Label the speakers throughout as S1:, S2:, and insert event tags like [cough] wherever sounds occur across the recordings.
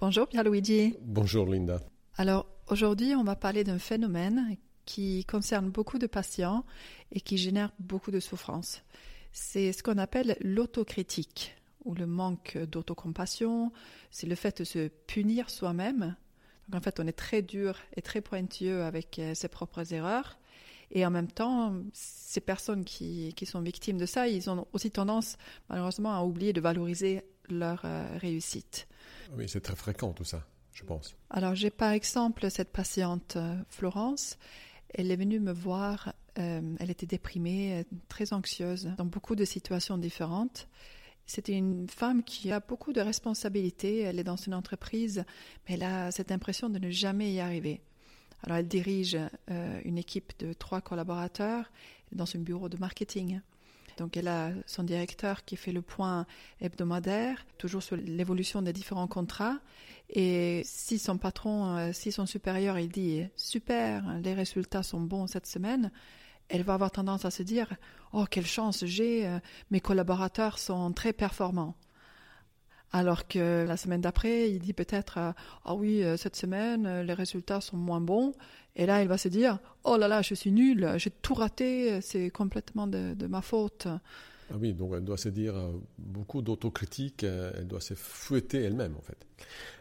S1: Bonjour Pierre-Luigi.
S2: Bonjour Linda.
S1: Alors aujourd'hui, on va parler d'un phénomène qui concerne beaucoup de patients et qui génère beaucoup de souffrance. C'est ce qu'on appelle l'autocritique ou le manque d'autocompassion. C'est le fait de se punir soi-même. Donc en fait, on est très dur et très pointilleux avec euh, ses propres erreurs. Et en même temps, ces personnes qui, qui sont victimes de ça, ils ont aussi tendance, malheureusement, à oublier de valoriser leur euh, réussite.
S2: Oui, c'est très fréquent tout ça, je pense.
S1: Alors j'ai par exemple cette patiente euh, Florence. Elle est venue me voir, euh, elle était déprimée, très anxieuse, dans beaucoup de situations différentes. C'était une femme qui a beaucoup de responsabilités, elle est dans une entreprise, mais elle a cette impression de ne jamais y arriver. Alors elle dirige une équipe de trois collaborateurs dans un bureau de marketing. Donc elle a son directeur qui fait le point hebdomadaire, toujours sur l'évolution des différents contrats. Et si son patron, euh, si son supérieur, il dit super, les résultats sont bons cette semaine, elle va avoir tendance à se dire oh quelle chance j'ai, euh, mes collaborateurs sont très performants. Alors que la semaine d'après, il dit peut-être euh, Ah oui, euh, cette semaine, euh, les résultats sont moins bons. Et là, il va se dire Oh là là, je suis nul, j'ai tout raté, c'est complètement de, ma faute.
S2: Ah oui, donc elle doit se dire beaucoup d'autocritique, elle doit se fouetter elle-même en fait.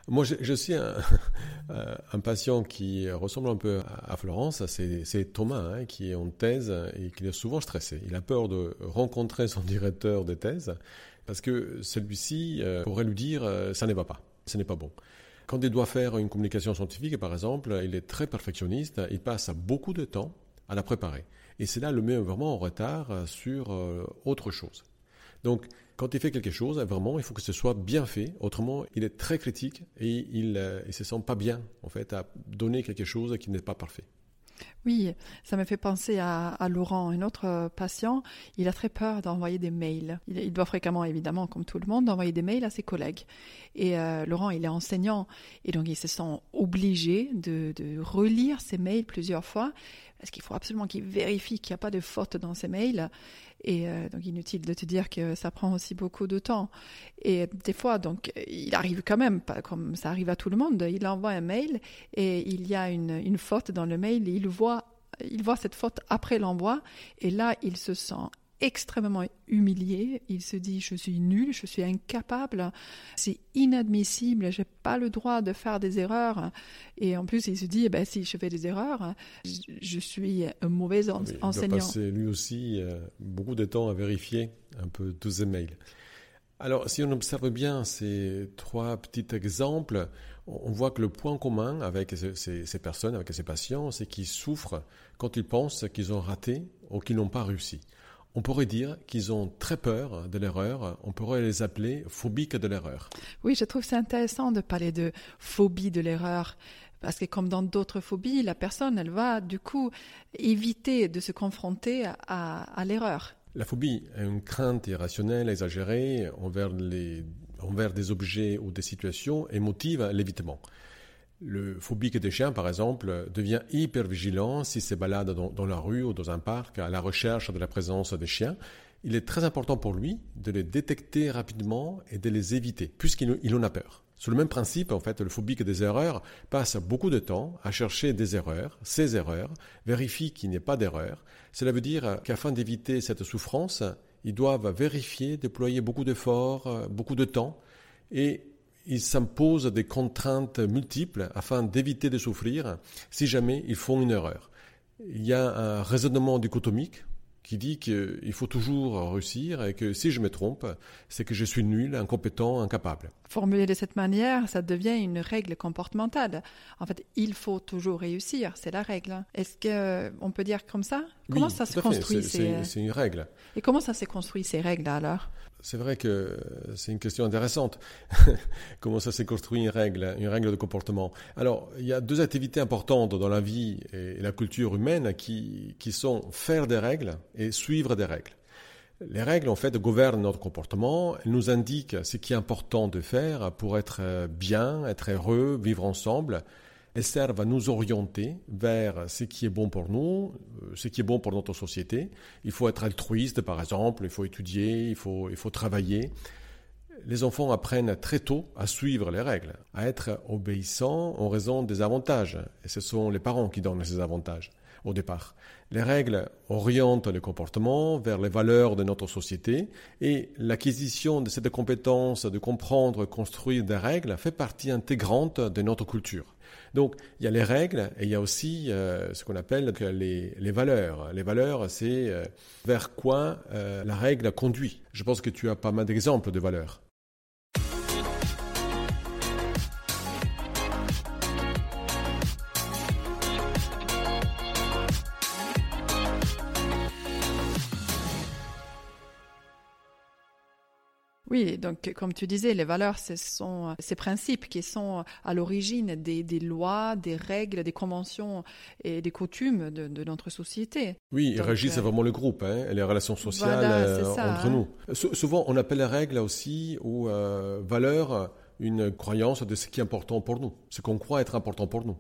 S2: Moi, je, suis [laughs] un, patient qui ressemble un peu à Florence, c'est Thomas hein, qui est en thèse et qui est souvent stressé. Il a peur de rencontrer son directeur de thèse parce que celui-ci euh, pourrait lui dire euh, ça ne va pas, ce n'est pas bon. Quand il doit faire une communication scientifique, par exemple, il est très perfectionniste, il passe beaucoup de temps à la préparer. Et cela le met vraiment en retard euh, sur autre chose. Donc, quand il fait quelque chose, vraiment, il faut que ce soit bien fait. Autrement, il est très critique et il ne se sent pas bien, en fait, à donner quelque chose qui n'est pas parfait.
S1: Oui, ça me fait penser à, Laurent, un autre euh, patient. Il a très peur d'envoyer des mails. Il, doit fréquemment, évidemment, comme tout le monde, envoyer des mails à ses collègues. Et euh, Laurent, il est enseignant, et donc il se sent obligé de, de relire ses mails plusieurs fois, parce qu'il faut absolument qu'il vérifie qu'il n'y a pas de faute dans ses mails. Et euh, donc inutile de te dire que ça prend aussi beaucoup de temps. Et des fois, donc il arrive quand même, comme ça arrive à tout le monde, il envoie un mail et il y a une, une faute dans le mail, il voit il voit cette faute après l'envoi et là il se sent extrêmement humilié. Il se dit je suis nul, je suis incapable, c'est inadmissible, j'ai pas le droit de faire des erreurs. Et en plus, il se dit eh ben, si je fais des erreurs, je, suis un mauvais enseignant. Il
S2: doit passer lui aussi euh, beaucoup de temps à vérifier un peu tous ces mails. Alors, si on observe bien ces trois petits exemples, on voit que le point commun avec ces, ces personnes, avec ces patients, c'est qu'ils souffrent quand ils pensent qu'ils ont raté ou qu'ils n'ont pas réussi. On pourrait dire qu'ils ont très peur de l'erreur, on pourrait les appeler phobiques de l'erreur.
S1: Oui, je trouve c'est intéressant de parler de phobie de l'erreur. Parce que comme dans d'autres phobies, la personne, elle va du coup éviter de se confronter à, l'erreur.
S2: La phobie est une crainte irrationnelle, exagérée envers, les, envers des objets ou des situations et motive l'évitement. Le phobique des chiens, par exemple, devient hyper vigilant s'il se balade dans, la rue ou dans un parc à la recherche de la présence des chiens. Il est très important pour lui de les détecter rapidement et de les éviter, puisqu'il en a peur. Sur le même principe, en fait, le phobique des erreurs passe beaucoup de temps à chercher des erreurs, ses erreurs, vérifie qu'il n'y ait pas d'erreur. Cela veut dire qu'afin d'éviter cette souffrance, ils doivent vérifier, déployer beaucoup d'efforts, beaucoup de temps, et ils s'imposent des contraintes multiples afin d'éviter de souffrir si jamais ils font une erreur. Il y a un raisonnement dichotomique qui dit qu'il faut toujours réussir et que si je me trompe, c'est que je suis nul, incompétent, incapable.
S1: Formulé de cette manière, ça devient une règle comportementale. En fait, il faut toujours réussir, c'est la règle. Est-ce qu'on peut dire comme ça?
S2: Comment ça se construit C'est une règle.
S1: Et comment ça s'est construit ces règles alors?
S2: C'est vrai que c'est une question intéressante. [laughs] Comment ça s'est construit une règle, une règle de comportement? Alors, il y a deux activités importantes dans la vie et la culture humaine qui, qui sont faire des règles et suivre des règles. Les règles, en fait, gouvernent notre comportement. Elles nous indiquent ce qui est important de faire pour être bien, être heureux, vivre ensemble elles servent à nous orienter vers ce qui est bon pour nous, euh, ce qui est bon pour notre société. Il faut être altruiste, par exemple, il faut étudier, il faut, il faut travailler. les enfants apprennent très tôt à suivre les règles, à être obéissants en raison des avantages. Et ce sont les parents qui donnent ces avantages au départ. Les règles orientent le comportement vers les valeurs de notre société et l'acquisition de cette compétence de comprendre, construire des règles fait partie intégrante de notre culture. Donc il y a les règles et il y a aussi euh, ce qu'on appelle les, valeurs. Les valeurs, c'est euh, vers quoi euh, la règle conduit. Je pense que tu as pas mal d'exemples de valeurs.
S1: Oui, donc comme tu disais, les valeurs, ce sont ces principes qui sont à l'origine des, lois, des règles, des conventions et des coutumes de, notre société.
S2: Oui, ils régissent euh, vraiment le groupe hein, et les relations sociales euh, entre hein. nous. souvent, on appelle les règles aussi ou euh, valeurs une croyance de ce qui est important pour nous, ce qu'on croit être important pour nous.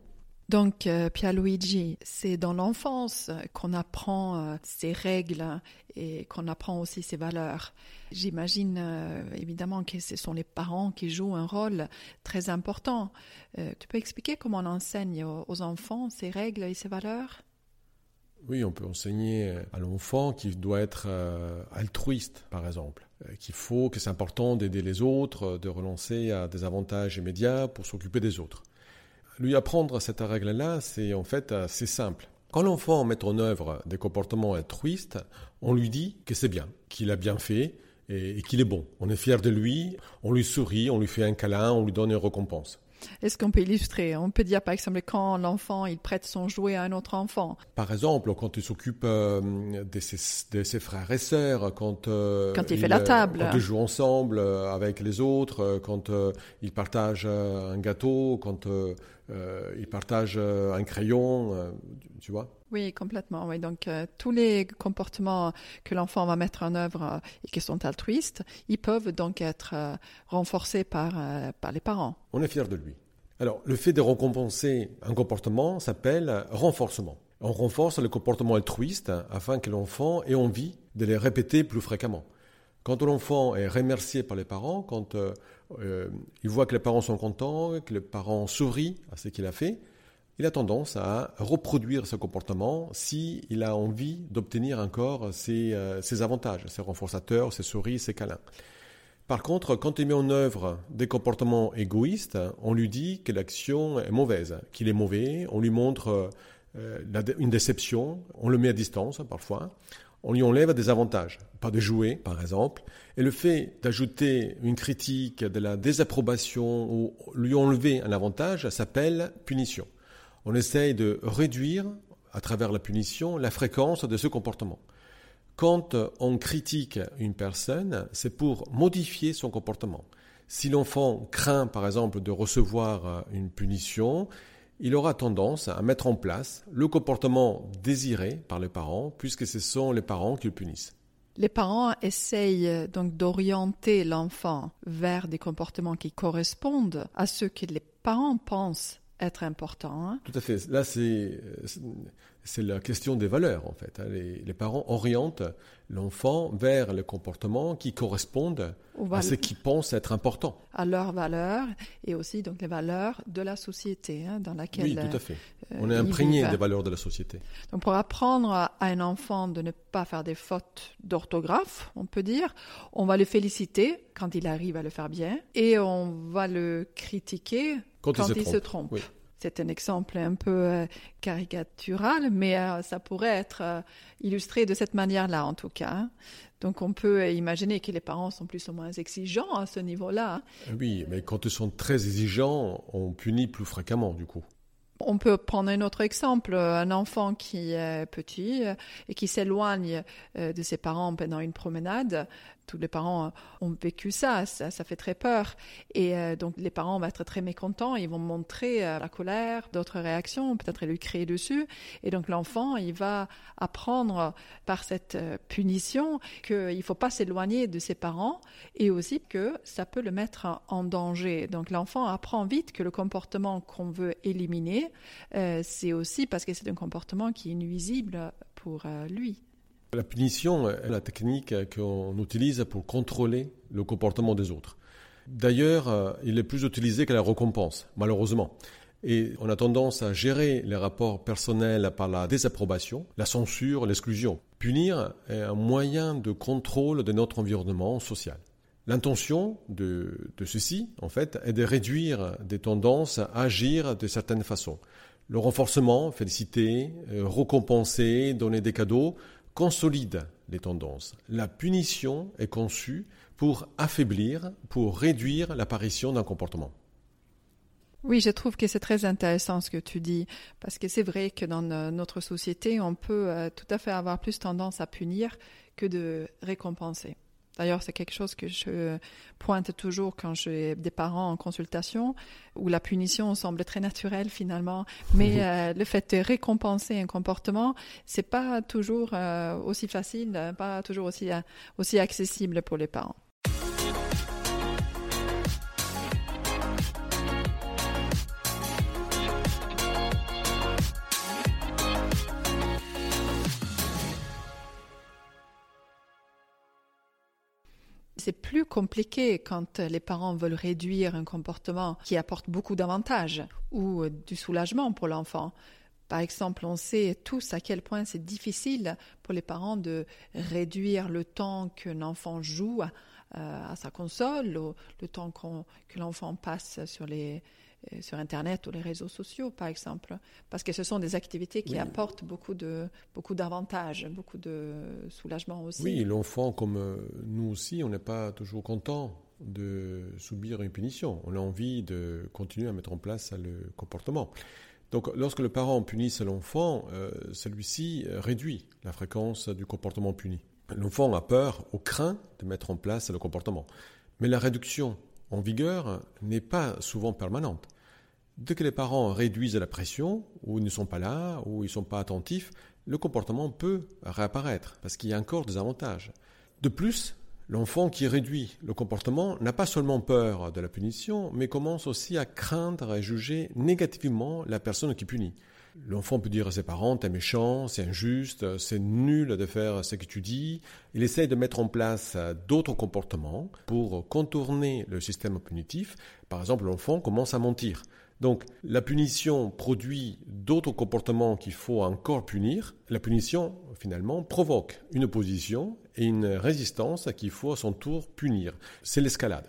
S1: Donc, euh, Pierluigi, c'est dans l'enfance qu'on apprend euh, ces règles et qu'on apprend aussi ces valeurs. J'imagine euh, évidemment que ce sont les parents qui jouent un rôle très important. tu peux expliquer comment on enseigne aux, enfants ces règles et ces valeurs?
S2: Oui, on peut enseigner à l'enfant qu'il doit être altruiste, par exemple, qu'il faut que c'est important d'aider les autres, de relancer à des avantages immédiats pour s'occuper des autres. Lui apprendre cette règle-là, c'est en fait assez simple. Quand l'enfant met en œuvre des comportements altruistes, on lui dit que c'est bien, qu'il a bien fait et, qu'il est bon. On est fier de lui, on lui sourit, on lui fait un câlin, on lui donne une récompense.
S1: Est-ce qu'on peut illustrer? On peut dire par exemple quand l'enfant il prête son jouet à un autre enfant.
S2: Par exemple, quand il s'occupe euh, de, ses, frères et sœurs, quand
S1: euh, quand il, fait la table,
S2: quand il joue ensemble euh, avec les autres, quand il partage un gâteau, quand euh, ils partagent euh, un crayon, euh, tu vois.
S1: Oui, complètement. Oui. Donc, tous les comportements que l'enfant va mettre en œuvre et qui sont altruistes, ils peuvent donc être renforcés par, par les parents.
S2: On est fier de lui. Alors, le fait de récompenser un comportement s'appelle renforcement. On renforce le comportement altruiste afin que l'enfant ait envie de les répéter plus fréquemment. Quand l'enfant est remercié par les parents, quand euh, euh, il voit que les parents sont contents, que les parents sourient à ce qu'il a fait, il a tendance à reproduire ce comportement s'il a envie d'obtenir encore euh, ses, avantages, ses renforçateurs, ses souris, ses câlins. Par contre, quand il met en œuvre des comportements égoïstes, on lui dit que l'action est mauvaise, qu'il est mauvais, on lui montre une déception, on le met à distance parfois, on lui enlève des avantages, pas de jouer par exemple, et le fait d'ajouter une critique, de la désapprobation ou lui enlever un avantage s'appelle punition. On essaye de réduire à travers la punition la fréquence de ce comportement. Quand on critique une personne, c'est pour modifier son comportement. Si l'enfant craint par exemple de recevoir une punition, il aura tendance à mettre en place le comportement désiré par les parents, puisque ce sont les parents qui le punissent.
S1: Les parents essayent euh, donc d'orienter l'enfant vers des comportements qui correspondent à ce que les parents pensent être importants. Hein.
S2: Tout à fait. Là, c'est c'est la question des valeurs en fait. Hein. Les, parents orientent l'enfant vers les comportements qui correspondent à ce qu'ils pensent être important.
S1: À leurs valeurs et aussi donc les valeurs de la société hein, dans laquelle.
S2: Oui, tout à fait. Euh, On est imprégné des valeurs de la société.
S1: Donc pour apprendre à un enfant de ne pas faire des fautes d'orthographe, on peut dire, on va le féliciter quand il arrive à le faire bien et on va le critiquer quand, il, se trompe. C'est un exemple un peu euh, caricatural, mais euh, ça pourrait être euh, illustré de cette manière-là, en tout cas. Donc on peut imaginer que les parents sont plus ou moins exigeants à ce niveau-là.
S2: Oui, mais quand ils sont très exigeants, on punit plus fréquemment, du coup.
S1: On peut prendre un autre exemple, un enfant qui est petit et qui s'éloigne de ses parents pendant une promenade tous les parents euh, ont vécu ça, ça, fait très peur. Et euh, donc les parents vont être très mécontents, ils vont montrer euh, la colère, d'autres réactions, peut-être lui crier dessus. Et donc l'enfant, il va apprendre par cette punition qu'il ne faut pas s'éloigner de ses parents et aussi que ça peut le mettre en danger. Donc l'enfant apprend vite que le comportement qu'on veut éliminer, c'est aussi parce que c'est un comportement qui est nuisible pour lui.
S2: La punition est la technique qu'on utilise pour contrôler le comportement des autres. D'ailleurs, il est plus utilisé que la récompense, malheureusement. Et on a tendance à gérer les rapports personnels par la désapprobation, la censure, l'exclusion. Punir est un moyen de contrôle de notre environnement social. L'intention de, ceci, en fait, est de réduire des tendances à agir de certaines façons. Le renforcement, féliciter, euh, récompenser, donner des cadeaux, consolide les tendances. La punition est conçue pour affaiblir, pour réduire l'apparition d'un comportement.
S1: Oui, je trouve que c'est très intéressant ce que tu dis, parce que c'est vrai que dans notre société, on peut euh, tout à fait avoir plus tendance à punir que de récompenser. D'ailleurs, c'est quelque chose que je pointe toujours quand j'ai des parents en consultation, où la punition semble très naturelle finalement, mais euh, le fait de récompenser un comportement, c'est pas toujours euh, aussi facile, pas toujours aussi, aussi accessible pour les parents. C'est plus compliqué quand les parents veulent réduire un comportement qui apporte beaucoup d'avantages ou du soulagement pour l'enfant. Par exemple, on sait tous à quel point c'est difficile pour les parents de réduire le temps qu'un enfant joue à, sa console, le temps que l'enfant passe sur les, euh, sur Internet ou les réseaux sociaux, par exemple, parce que ce sont des activités qui apportent beaucoup de beaucoup d'avantages, beaucoup de soulagement aussi.
S2: Oui, l'enfant, comme euh, nous aussi, on n'est pas toujours content de subir une punition. On a envie de continuer à mettre en place le comportement. Donc, lorsque le parent punit l'enfant, euh, celui-ci réduit la fréquence du comportement puni. L'enfant a peur ou craint de mettre en place le comportement. Mais la réduction en vigueur n'est pas souvent permanente. Dès que les parents réduisent la pression, ou ils ne sont pas là, ou ils ne sont pas attentifs, le comportement peut réapparaître, parce qu'il y a encore des avantages. De plus, l'enfant qui réduit le comportement n'a pas seulement peur de la punition, mais commence aussi à craindre et juger négativement la personne qui punit. L'enfant peut dire à ses parents, t'es méchant, c'est injuste, c'est nul de faire ce que tu dis. Il essaye de mettre en place d'autres comportements pour contourner le système punitif. Par exemple, l'enfant commence à mentir. Donc la punition produit d'autres comportements qu'il faut encore punir. La punition, finalement, provoque une opposition et une résistance qu'il faut à son tour punir. C'est l'escalade.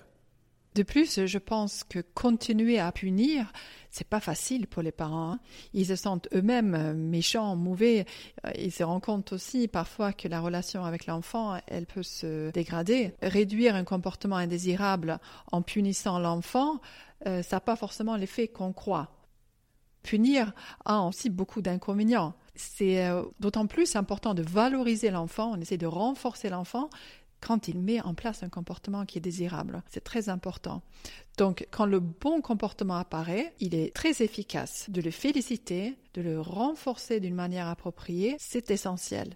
S1: De plus, je pense que continuer à punir, c'est pas facile pour les parents. Hein. Ils se sentent eux-mêmes euh, méchants, mauvais. Euh, ils se rendent compte aussi parfois que la relation avec l'enfant, elle peut se dégrader. Réduire un comportement indésirable en punissant l'enfant, euh, ça n'a pas forcément l'effet qu'on croit. Punir a aussi beaucoup d'inconvénients. C'est d'autant plus important de valoriser l'enfant, on essaie de renforcer l'enfant quand il met en place un comportement qui est désirable. C'est très important. Donc, quand le bon comportement apparaît, il est très efficace. De le féliciter, de le renforcer d'une manière appropriée, c'est essentiel.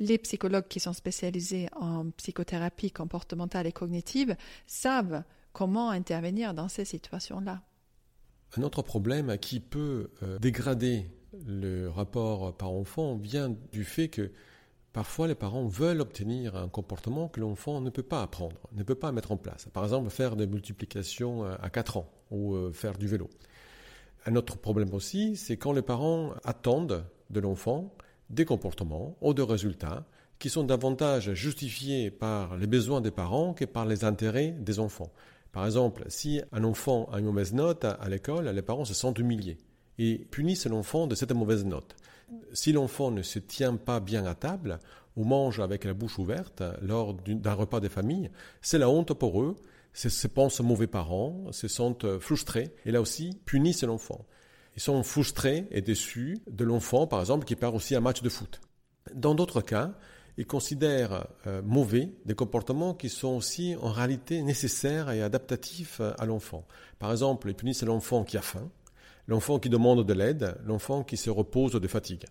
S1: Les psychologues qui sont spécialisés en psychothérapie comportementale et cognitive savent comment intervenir dans ces situations-là.
S2: Un autre problème qui peut euh, dégrader le rapport par enfant vient du fait que Parfois, les parents veulent obtenir un comportement que l'enfant ne peut pas apprendre, ne peut pas mettre en place. Par exemple, faire des multiplications euh, à 4 ans ou euh, faire du vélo. Un autre problème aussi, c'est quand les parents attendent de l'enfant des comportements ou des résultats qui sont davantage justifiés par les besoins des parents que par les intérêts des enfants. Par exemple, si un enfant a une mauvaise note à l'école, les parents se sentent humiliés et punissent l'enfant de cette mauvaise note si l'enfant ne se tient pas bien à table ou mange avec la bouche ouverte lors d'un repas de famille, c'est la honte pour eux, se pensent mauvais parents, se sentent frustrés et là aussi punissent l'enfant. Ils sont frustrés et déçus de l'enfant, par exemple, qui part aussi un match de foot. Dans d'autres cas, ils considèrent euh, mauvais des comportements qui sont aussi en réalité nécessaires et adaptatifs à l'enfant. Par exemple, ils punissent l'enfant qui a faim, l'enfant qui demande de l'aide, l'enfant qui se repose de fatigue.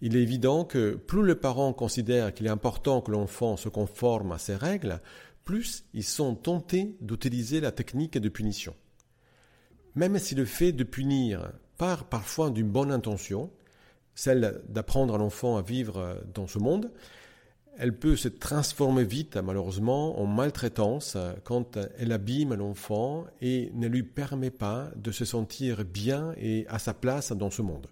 S2: Il est évident que plus les parents considèrent qu'il est important que l'enfant se conforme à ces règles, plus ils sont tentés d'utiliser la technique de punition. Même si le fait de punir part parfois d'une bonne intention, celle d'apprendre à l'enfant à vivre dans ce monde, elle peut se transformer vite, malheureusement, en maltraitance quand elle abîme l'enfant et ne lui permet pas de se sentir bien et à sa place dans ce monde.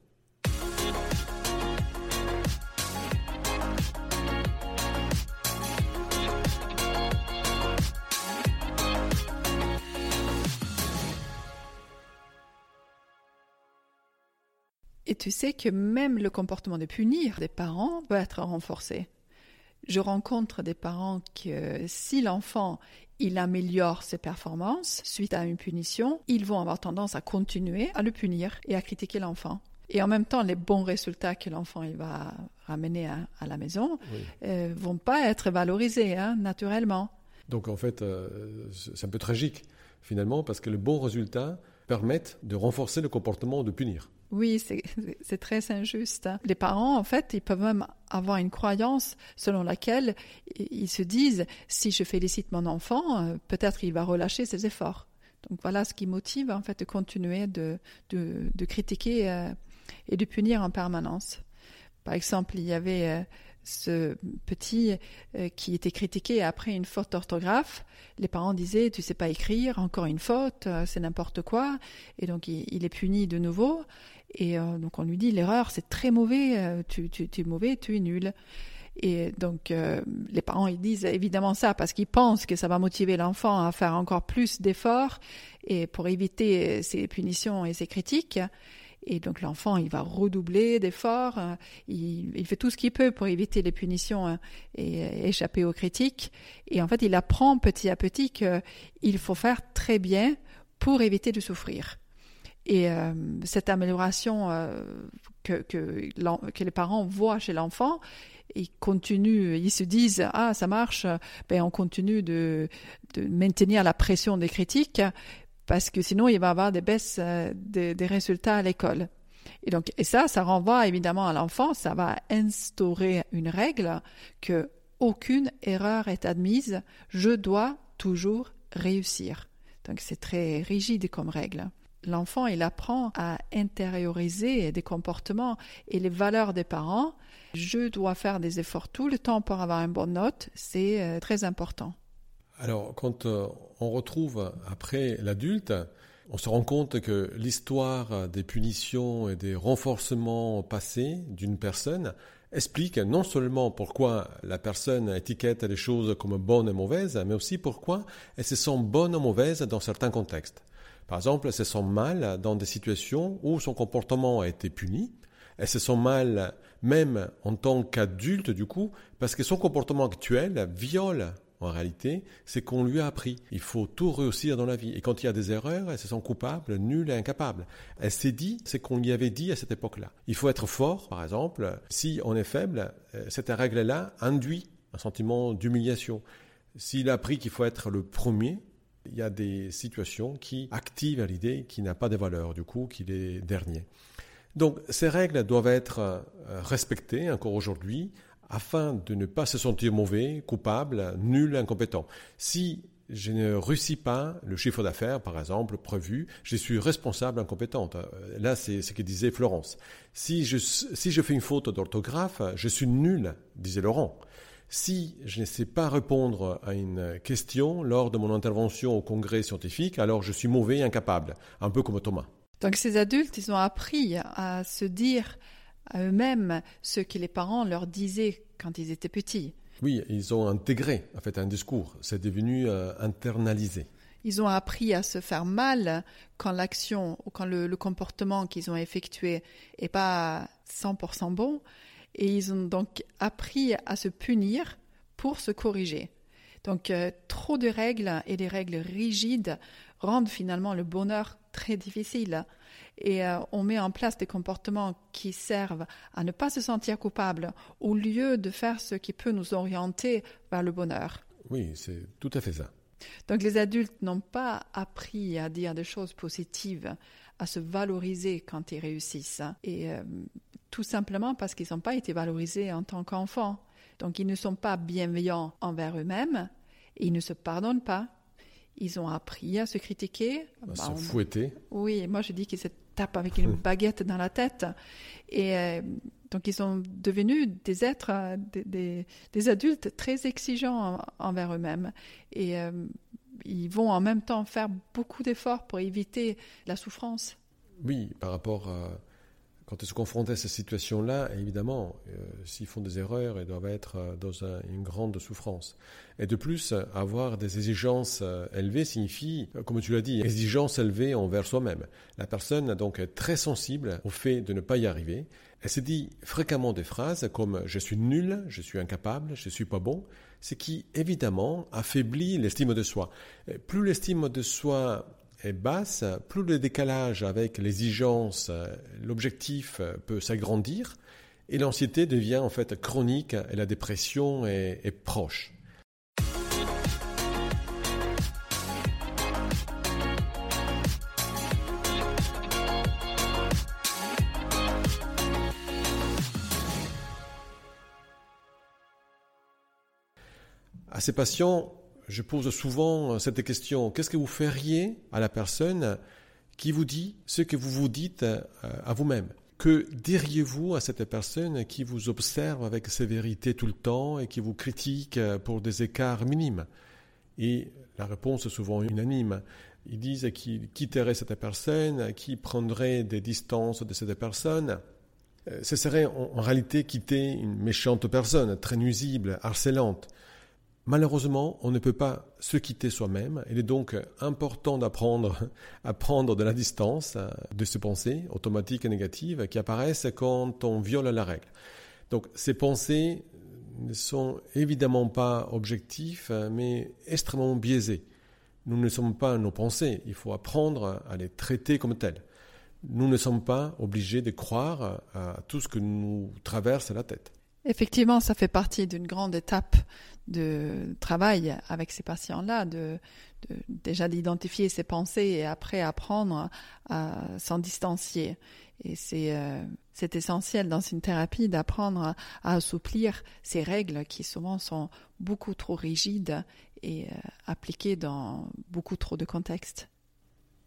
S1: Et tu sais que même le comportement de punir des parents peut être renforcé. Je rencontre des parents que si l'enfant il améliore ses performances suite à une punition, ils vont avoir tendance à continuer à le punir et à critiquer l'enfant. Et en même temps, les bons résultats que l'enfant il va ramener à, la maison ne euh, vont pas être valorisés hein, naturellement.
S2: Donc en fait, euh, c'est un peu tragique finalement parce que les bons résultats permettent de renforcer le comportement de punir.
S1: Oui, c'est très injuste. Les parents, en fait, ils peuvent même avoir une croyance selon laquelle ils se disent si je félicite mon enfant, euh, peut-être il va relâcher ses efforts. Donc voilà ce qui motive en fait de continuer de, de, critiquer euh, et de punir en permanence. Par exemple, il y avait euh, ce petit qui était critiqué après une faute d'orthographe. Les parents disaient Tu sais pas écrire, encore une faute, c'est n'importe quoi. Et donc il, est puni de nouveau. Et euh, donc on lui dit L'erreur, c'est très mauvais, tu, tu, es mauvais, tu es nul. Et donc les parents ils disent évidemment ça parce qu'ils pensent que ça va motiver l'enfant à faire encore plus d'efforts et pour éviter ces punitions et ces critiques. Et donc l'enfant, il va redoubler d'efforts, euh, il, fait tout ce qu'il peut pour éviter les punitions hein, et, échapper aux critiques. Et en fait, il apprend petit à petit qu'il faut faire très bien pour éviter de souffrir. Et euh, cette amélioration euh, que, les parents voient chez l'enfant, ils continuent, ils se disent ah ça marche, ben on continue de, maintenir la pression des critiques, parce que sinon il va avoir des baisses euh, des résultats à l'école. Et donc, et ça, ça renvoie évidemment à l'enfant, ça va instaurer une règle que aucune erreur est admise, je dois toujours réussir. Donc c'est très rigide comme règle. L'enfant, il apprend à intérioriser des comportements et les valeurs des parents. Je dois faire des efforts tout le temps pour avoir une bonne note, c'est euh, très important.
S2: Alors, quand euh, on retrouve après l'adulte, on se rend compte que l'histoire des punitions et des renforcements passés d'une personne explique non seulement pourquoi la personne étiquette les choses comme bonnes et mauvaises, mais aussi pourquoi elles se sent bonnes ou mauvaises dans certains contextes. Par exemple, elles se sent mal dans des situations où son comportement a été puni. Elles se sent mal même en tant qu'adulte, du coup, parce que son comportement actuel viole en réalité, c'est qu'on lui a appris. Il faut tout réussir dans la vie. Et quand il y a des erreurs, elle se sent coupable, nulle et incapable. Elle s'est dit, c'est qu'on lui avait dit à cette époque-là. Il faut être fort, par exemple. Si on est faible, euh, cette règle-là induit un sentiment d'humiliation. S'il a appris qu'il faut être le premier, il y a des situations qui activent l'idée qu'il n'a pas de valeur, du coup, qu'il est dernier. Donc ces règles doivent être euh, respectées encore aujourd'hui afin de ne pas se sentir mauvais, coupable, nul, incompétent. Si je ne réussis pas le chiffre d'affaires, par exemple, prévu, je suis responsable incompétente. Là, c'est ce que disait Florence. Si je, si je fais une faute d'orthographe, je suis nul, disait Laurent. Si je ne sais pas répondre à une question lors de mon intervention au congrès scientifique, alors je suis mauvais et incapable, un peu comme Thomas.
S1: Donc ces adultes, ils ont appris à se dire à eux-mêmes ce que les parents leur disaient quand ils étaient petits.
S2: Oui, ils ont intégré en fait un discours, c'est devenu euh, internalisé.
S1: Ils ont appris à se faire mal quand l'action ou quand le, comportement qu'ils ont effectué n'est pas 100% bon, et ils ont donc appris à se punir pour se corriger. Donc euh, trop de règles et des règles rigides rendent finalement le bonheur très difficile et euh, on met en place des comportements qui servent à ne pas se sentir coupable au lieu de faire ce qui peut nous orienter vers le bonheur.
S2: Oui, c'est tout à fait ça.
S1: Donc les adultes n'ont pas appris à dire des choses positives, à se valoriser quand ils réussissent, et euh, tout simplement parce qu'ils n'ont pas été valorisés en tant qu'enfants. Donc ils ne sont pas bienveillants envers eux-mêmes et ils ne se pardonnent pas. Ils ont appris à se critiquer.
S2: À se fouetter.
S1: Oui, moi je dis que c'est tape avec une [laughs] baguette dans la tête. Et euh, donc, ils sont devenus des êtres, euh, des, des, adultes très exigeants envers eux-mêmes. Et euh, ils vont en même temps faire beaucoup d'efforts pour éviter la souffrance.
S2: Oui, par rapport à quand ils se confrontent à cette situation-là, évidemment, euh, s'ils font des erreurs, ils doivent être euh, dans une grande souffrance. Et de plus, avoir des exigences euh, élevées signifie, comme tu l'as dit, exigences élevées envers soi-même. La personne donc est très sensible au fait de ne pas y arriver. Elle se dit fréquemment des phrases comme je suis nul, je suis incapable, je suis pas bon, ce qui évidemment affaiblit l'estime de soi. plus l'estime de soi est basse, plus le décalage avec l'exigence, l'objectif peut s'agrandir et l'anxiété devient en fait chronique et la dépression est, est proche. À ces patients, je pose souvent euh, cette question. Qu'est-ce que vous feriez à la personne qui vous dit ce que vous vous dites euh, à vous-même? Que diriez-vous à cette personne qui vous observe avec sévérité tout le temps et qui vous critique euh, pour des écarts minimes? Et la réponse est souvent unanime. Ils disent qu'ils quitteraient cette personne, qu'ils prendraient des distances de cette personne. Ce serait en réalité quitter une méchante personne, très nuisible, harcelante. Malheureusement, on ne peut pas se quitter soi-même. Il est donc important d'apprendre [laughs] à prendre de la distance de ces pensées automatiques et négatives qui apparaissent quand on viole la règle. Donc ces pensées ne sont évidemment pas objectifs, mais extrêmement biaisées. Nous ne sommes pas nos pensées, il faut apprendre à les traiter comme telles. Nous ne sommes pas obligés de croire à tout ce que nous traverse la tête.
S1: Effectivement, ça fait partie d'une grande étape de travail avec ces patients-là, de, déjà d'identifier ses pensées et après apprendre à s'en distancier. Et euh, c'est essentiel dans une thérapie d'apprendre à, assouplir ces règles qui souvent sont beaucoup trop rigides et euh, appliquées dans beaucoup trop de contextes.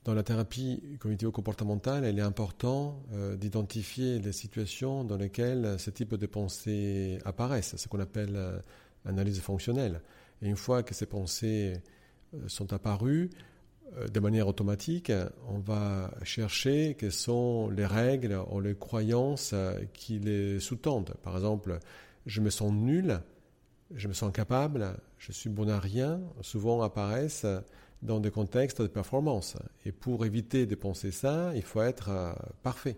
S2: Dans la thérapie cognitivo-comportementale, il est important euh, d'identifier les situations dans lesquelles ce type de pensées apparaissent, ce qu'on appelle analyse fonctionnelle. Et une fois que ces pensées euh, sont apparues, de manière automatique, on va chercher quelles sont les règles ou les croyances qui les sous-tendent. Par exemple, je me sens nul, je me sens incapable, je suis bon à rien, souvent apparaissent dans des contextes de performance. Et pour éviter de penser ça, il faut être euh, parfait.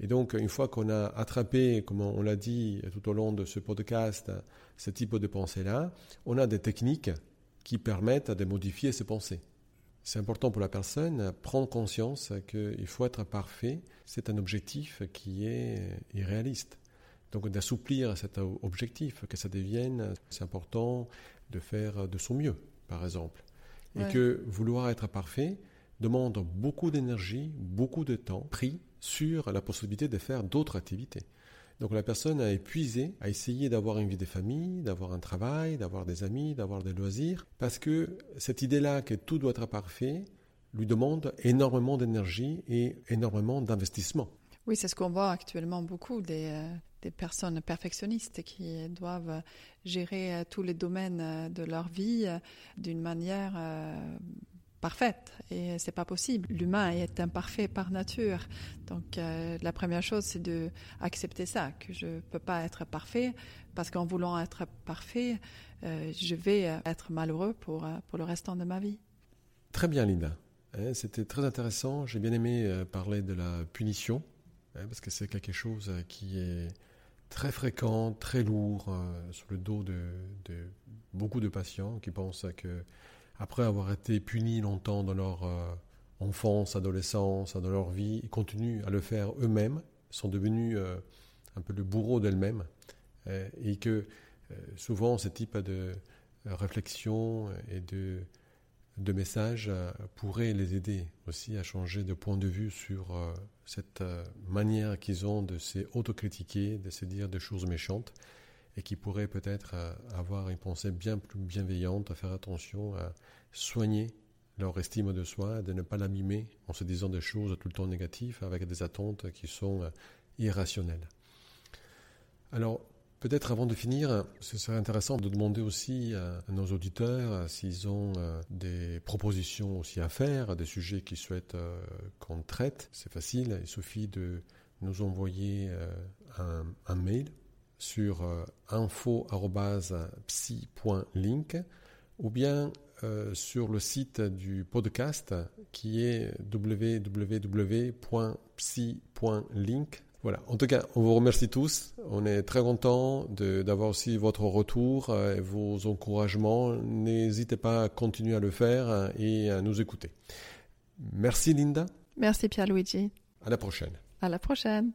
S2: Et donc, une fois qu'on a attrapé, comme on l'a dit tout au long de ce podcast, ce type de pensée-là, on a des techniques qui permettent de modifier ces pensées. C'est important pour la personne prendre conscience qu'il faut être parfait. C'est un objectif qui est irréaliste. Donc d'assouplir cet objectif, que ça devienne, c'est important de faire de son mieux, par exemple et que vouloir être parfait demande beaucoup d'énergie, beaucoup de temps pris sur la possibilité de faire d'autres activités. Donc la personne a épuisé à essayer d'avoir une vie de famille, d'avoir un travail, d'avoir des amis, d'avoir des loisirs, parce que cette idée-là que tout doit être parfait lui demande énormément d'énergie et énormément d'investissement.
S1: Oui, c'est ce qu'on voit actuellement beaucoup des, euh, personnes perfectionnistes qui doivent gérer euh, tous les domaines euh, de leur vie d'une manière parfaite et c'est pas possible. L'humain est imparfait par nature. Donc la première chose c'est de accepter ça que je peux pas être parfait parce qu'en voulant être parfait, je vais être malheureux pour pour le restant de ma vie.
S2: Très bien Linda. Hein, c'était très intéressant. J'ai bien aimé parler de la punition hein, parce que c'est quelque chose qui est très fréquent, très lourd euh, sur le dos de, beaucoup de patients qui pensent que après avoir été punis longtemps dans leur euh, enfance, adolescence, dans leur vie, ils continuent à le faire eux-mêmes, sont devenus euh, un peu le bourreau d'elles-mêmes, et que souvent ce type de réflexion et de messages euh, pourraient les aider aussi à changer de point de vue sur euh, cette euh, manière qu'ils ont de s'autocritiquer, de se dire des choses méchantes, et qui pourraient peut-être avoir une pensée bien plus bienveillante, à faire attention à soigner leur estime de soi, de ne pas la mimer en se disant des choses tout le temps négatives avec des attentes qui sont euh, irrationnelles. Alors, peut-être avant de finir, ce serait intéressant de demander aussi à nos auditeurs s'ils ont euh, des propositions aussi à faire, des sujets qu'ils souhaitent euh, qu'on traite. C'est facile, il suffit de nous envoyer un mail sur info.psy.link ou bien euh, sur le site du podcast qui est www.psy.link. Voilà. En tout cas, on vous remercie tous. On est très content d'avoir aussi votre retour et vos encouragements. N'hésitez pas à continuer à le faire et à nous écouter. Merci Linda.
S1: Merci Pierre-Luigi.
S2: À la prochaine.
S1: À la prochaine.